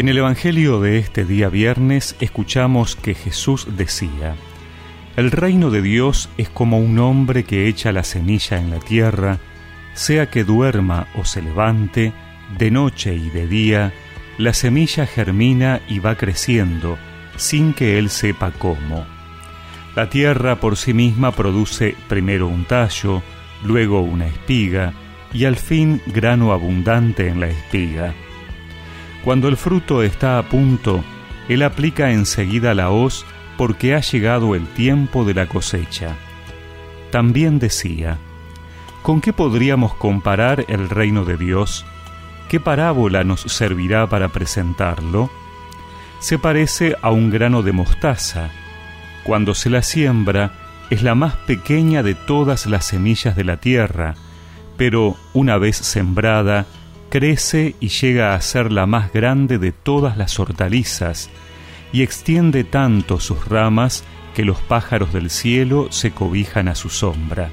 En el Evangelio de este día viernes escuchamos que Jesús decía, El reino de Dios es como un hombre que echa la semilla en la tierra, sea que duerma o se levante, de noche y de día, la semilla germina y va creciendo, sin que él sepa cómo. La tierra por sí misma produce primero un tallo, luego una espiga, y al fin grano abundante en la espiga. Cuando el fruto está a punto, él aplica enseguida la hoz porque ha llegado el tiempo de la cosecha. También decía, ¿con qué podríamos comparar el reino de Dios? ¿Qué parábola nos servirá para presentarlo? Se parece a un grano de mostaza. Cuando se la siembra, es la más pequeña de todas las semillas de la tierra, pero una vez sembrada, crece y llega a ser la más grande de todas las hortalizas, y extiende tanto sus ramas que los pájaros del cielo se cobijan a su sombra.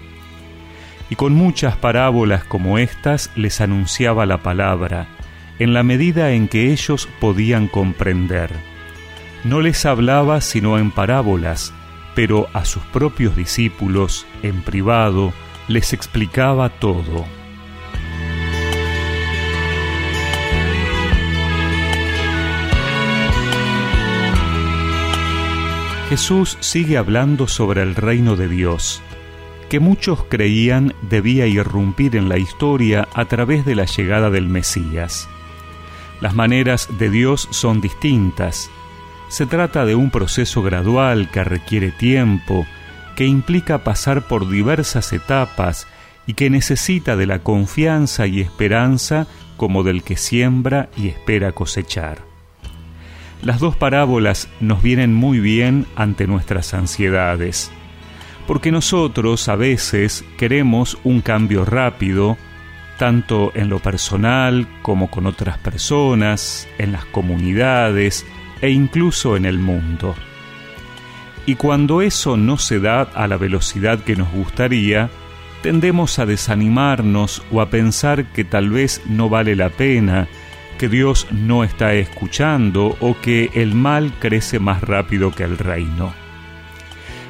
Y con muchas parábolas como estas les anunciaba la palabra, en la medida en que ellos podían comprender. No les hablaba sino en parábolas, pero a sus propios discípulos, en privado, les explicaba todo. Jesús sigue hablando sobre el reino de Dios, que muchos creían debía irrumpir en la historia a través de la llegada del Mesías. Las maneras de Dios son distintas. Se trata de un proceso gradual que requiere tiempo, que implica pasar por diversas etapas y que necesita de la confianza y esperanza como del que siembra y espera cosechar. Las dos parábolas nos vienen muy bien ante nuestras ansiedades, porque nosotros a veces queremos un cambio rápido, tanto en lo personal como con otras personas, en las comunidades e incluso en el mundo. Y cuando eso no se da a la velocidad que nos gustaría, tendemos a desanimarnos o a pensar que tal vez no vale la pena, que Dios no está escuchando o que el mal crece más rápido que el reino.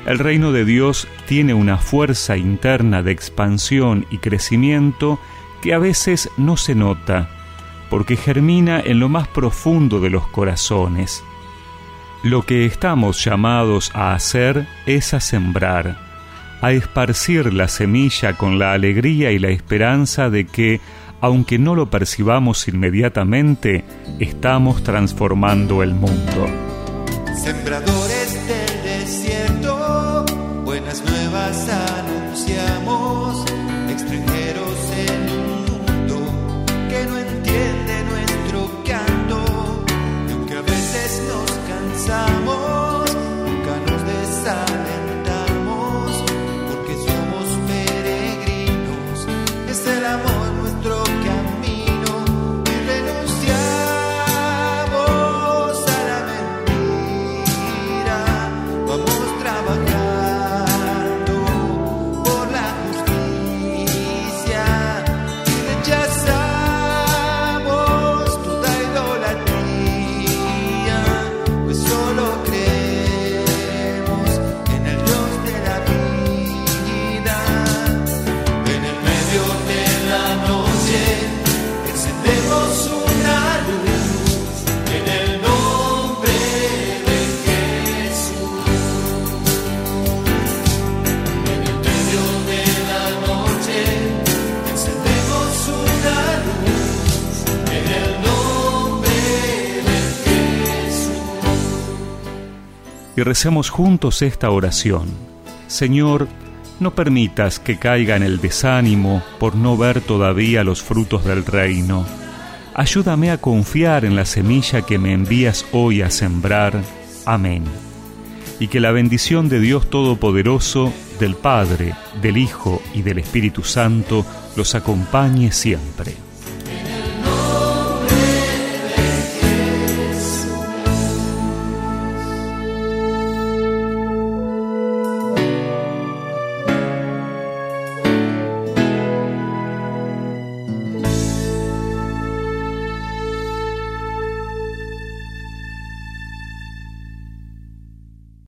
El reino de Dios tiene una fuerza interna de expansión y crecimiento que a veces no se nota, porque germina en lo más profundo de los corazones lo que estamos llamados a hacer es a sembrar, a esparcir la semilla con la alegría y la esperanza de que, aunque no lo percibamos inmediatamente, estamos transformando el mundo. Sembradores del desierto, buenas nuevas anunciamos, extranjeros en un mundo que no entiende nuestro canto, y aunque a veces nos pensamos, y recemos juntos esta oración. Señor, no permitas que caiga en el desánimo por no ver todavía los frutos del reino. Ayúdame a confiar en la semilla que me envías hoy a sembrar. Amén. Y que la bendición de Dios Todopoderoso, del Padre, del Hijo y del Espíritu Santo los acompañe siempre.